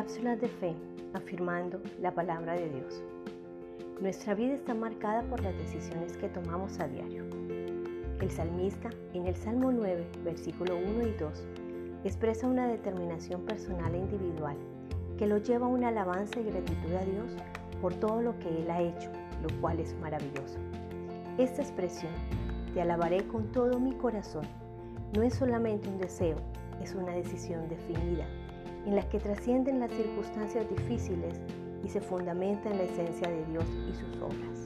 Cápsulas de fe afirmando la palabra de Dios. Nuestra vida está marcada por las decisiones que tomamos a diario. El salmista en el Salmo 9, versículo 1 y 2, expresa una determinación personal e individual que lo lleva a una alabanza y gratitud a Dios por todo lo que Él ha hecho, lo cual es maravilloso. Esta expresión, te alabaré con todo mi corazón, no es solamente un deseo, es una decisión definida en las que trascienden las circunstancias difíciles y se fundamenta en la esencia de Dios y sus obras.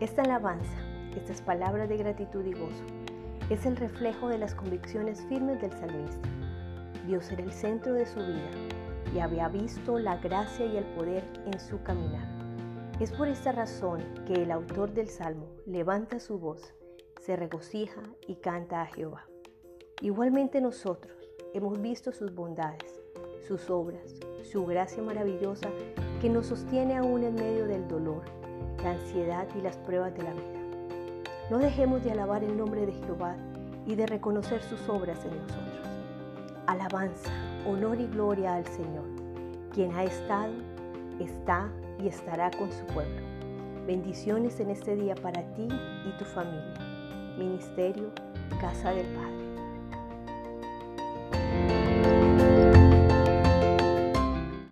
Esta alabanza, estas palabras de gratitud y gozo, es el reflejo de las convicciones firmes del salmista. Dios era el centro de su vida y había visto la gracia y el poder en su caminar. Es por esta razón que el autor del Salmo levanta su voz, se regocija y canta a Jehová. Igualmente nosotros, hemos visto sus bondades, sus obras, su gracia maravillosa que nos sostiene aún en medio del dolor, la ansiedad y las pruebas de la vida. No dejemos de alabar el nombre de Jehová y de reconocer sus obras en nosotros. Alabanza, honor y gloria al Señor, quien ha estado, está y estará con su pueblo. Bendiciones en este día para ti y tu familia. Ministerio Casa del Padre.